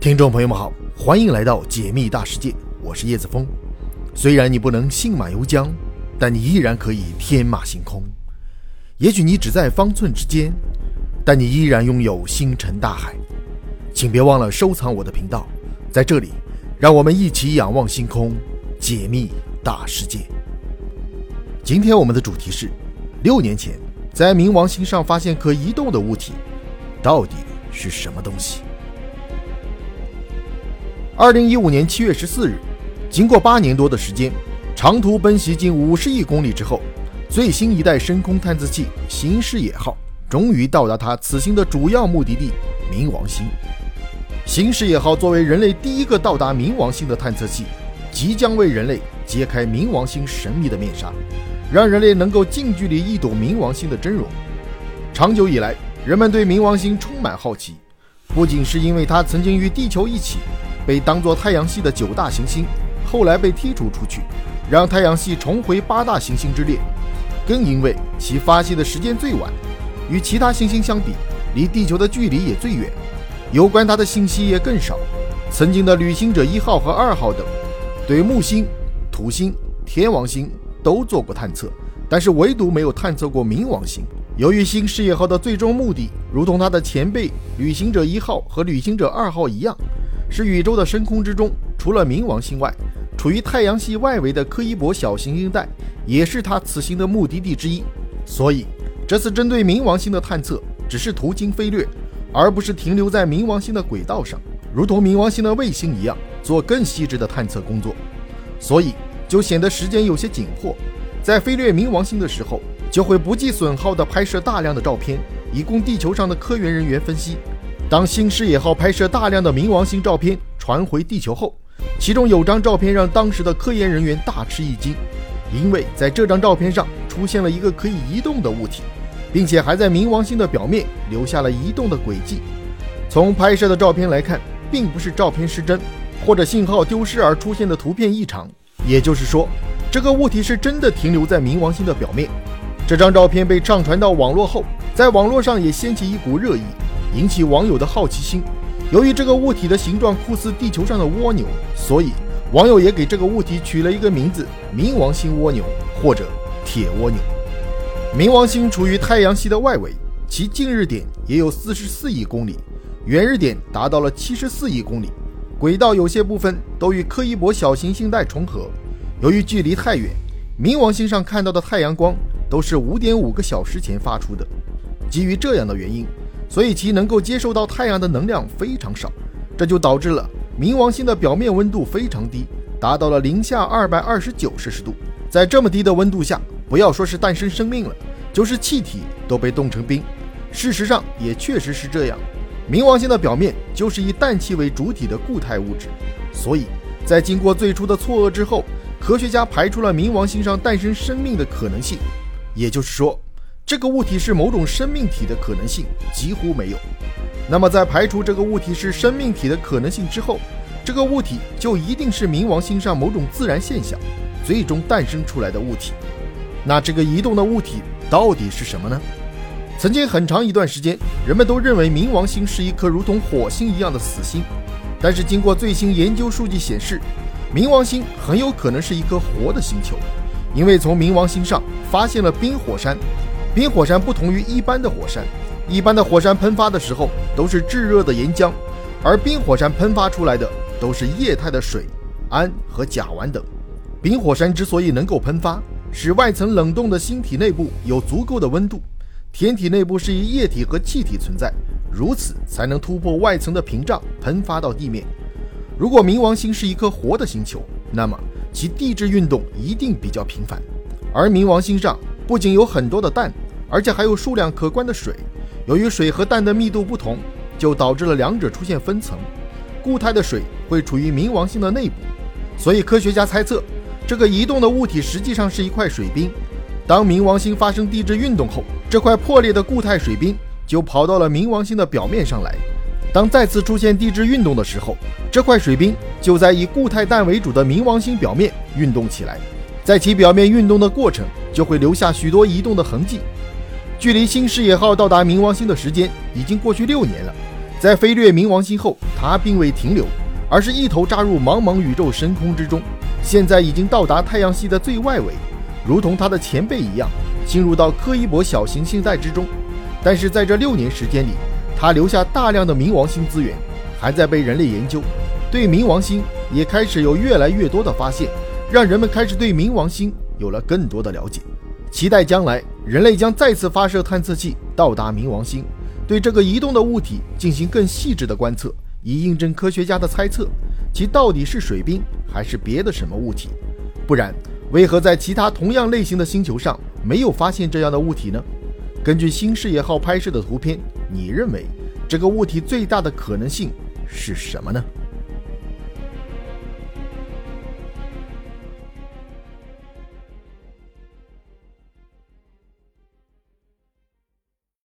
听众朋友们好，欢迎来到解密大世界，我是叶子峰。虽然你不能信马由缰，但你依然可以天马行空。也许你只在方寸之间，但你依然拥有星辰大海。请别忘了收藏我的频道，在这里，让我们一起仰望星空，解密大世界。今天我们的主题是：六年前在冥王星上发现可移动的物体，到底是什么东西？二零一五年七月十四日，经过八年多的时间，长途奔袭近五十亿公里之后，最新一代深空探测器“新视野号”终于到达它此行的主要目的地——冥王星。新视野号作为人类第一个到达冥王星的探测器，即将为人类揭开冥王星神秘的面纱，让人类能够近距离一睹冥王星的真容。长久以来，人们对冥王星充满好奇，不仅是因为它曾经与地球一起。被当作太阳系的九大行星，后来被剔除出去，让太阳系重回八大行星之列。更因为其发现的时间最晚，与其他行星相比，离地球的距离也最远，有关它的信息也更少。曾经的旅行者一号和二号等，对木星、土星、天王星都做过探测，但是唯独没有探测过冥王星。由于新视野号的最终目的，如同它的前辈旅行者一号和旅行者二号一样。是宇宙的深空之中，除了冥王星外，处于太阳系外围的柯伊伯小行星带，也是它此行的目的地之一。所以，这次针对冥王星的探测只是途经飞掠，而不是停留在冥王星的轨道上，如同冥王星的卫星一样做更细致的探测工作。所以，就显得时间有些紧迫。在飞掠冥王星的时候，就会不计损耗地拍摄大量的照片，以供地球上的科研人员分析。当新视野号拍摄大量的冥王星照片传回地球后，其中有张照片让当时的科研人员大吃一惊，因为在这张照片上出现了一个可以移动的物体，并且还在冥王星的表面留下了移动的轨迹。从拍摄的照片来看，并不是照片失真或者信号丢失而出现的图片异常，也就是说，这个物体是真的停留在冥王星的表面。这张照片被上传到网络后，在网络上也掀起一股热议。引起网友的好奇心。由于这个物体的形状酷似地球上的蜗牛，所以网友也给这个物体取了一个名字——冥王星蜗牛或者铁蜗牛。冥王星处于太阳系的外围，其近日点也有四十四亿公里，远日点达到了七十四亿公里。轨道有些部分都与柯伊伯小行星带重合。由于距离太远，冥王星上看到的太阳光都是五点五个小时前发出的。基于这样的原因。所以其能够接受到太阳的能量非常少，这就导致了冥王星的表面温度非常低，达到了零下二百二十九摄氏度。在这么低的温度下，不要说是诞生生命了，就是气体都被冻成冰。事实上也确实是这样，冥王星的表面就是以氮气为主体的固态物质。所以在经过最初的错愕之后，科学家排除了冥王星上诞生生命的可能性，也就是说。这个物体是某种生命体的可能性几乎没有。那么，在排除这个物体是生命体的可能性之后，这个物体就一定是冥王星上某种自然现象最终诞生出来的物体。那这个移动的物体到底是什么呢？曾经很长一段时间，人们都认为冥王星是一颗如同火星一样的死星。但是，经过最新研究数据显示，冥王星很有可能是一颗活的星球，因为从冥王星上发现了冰火山。冰火山不同于一般的火山，一般的火山喷发的时候都是炙热的岩浆，而冰火山喷发出来的都是液态的水、氨和甲烷等。冰火山之所以能够喷发，使外层冷冻的星体内部有足够的温度，天体内部是以液体和气体存在，如此才能突破外层的屏障喷发到地面。如果冥王星是一颗活的星球，那么其地质运动一定比较频繁，而冥王星上不仅有很多的氮。而且还有数量可观的水，由于水和氮的密度不同，就导致了两者出现分层。固态的水会处于冥王星的内部，所以科学家猜测，这个移动的物体实际上是一块水冰。当冥王星发生地质运动后，这块破裂的固态水冰就跑到了冥王星的表面上来。当再次出现地质运动的时候，这块水冰就在以固态氮为主的冥王星表面运动起来，在其表面运动的过程就会留下许多移动的痕迹。距离新视野号到达冥王星的时间已经过去六年了，在飞掠冥王星后，它并未停留，而是一头扎入茫茫宇宙深空之中。现在已经到达太阳系的最外围，如同它的前辈一样，进入到柯伊伯小行星带之中。但是在这六年时间里，它留下大量的冥王星资源，还在被人类研究。对冥王星也开始有越来越多的发现，让人们开始对冥王星有了更多的了解。期待将来人类将再次发射探测器到达冥王星，对这个移动的物体进行更细致的观测，以印证科学家的猜测，其到底是水冰还是别的什么物体？不然，为何在其他同样类型的星球上没有发现这样的物体呢？根据新视野号拍摄的图片，你认为这个物体最大的可能性是什么呢？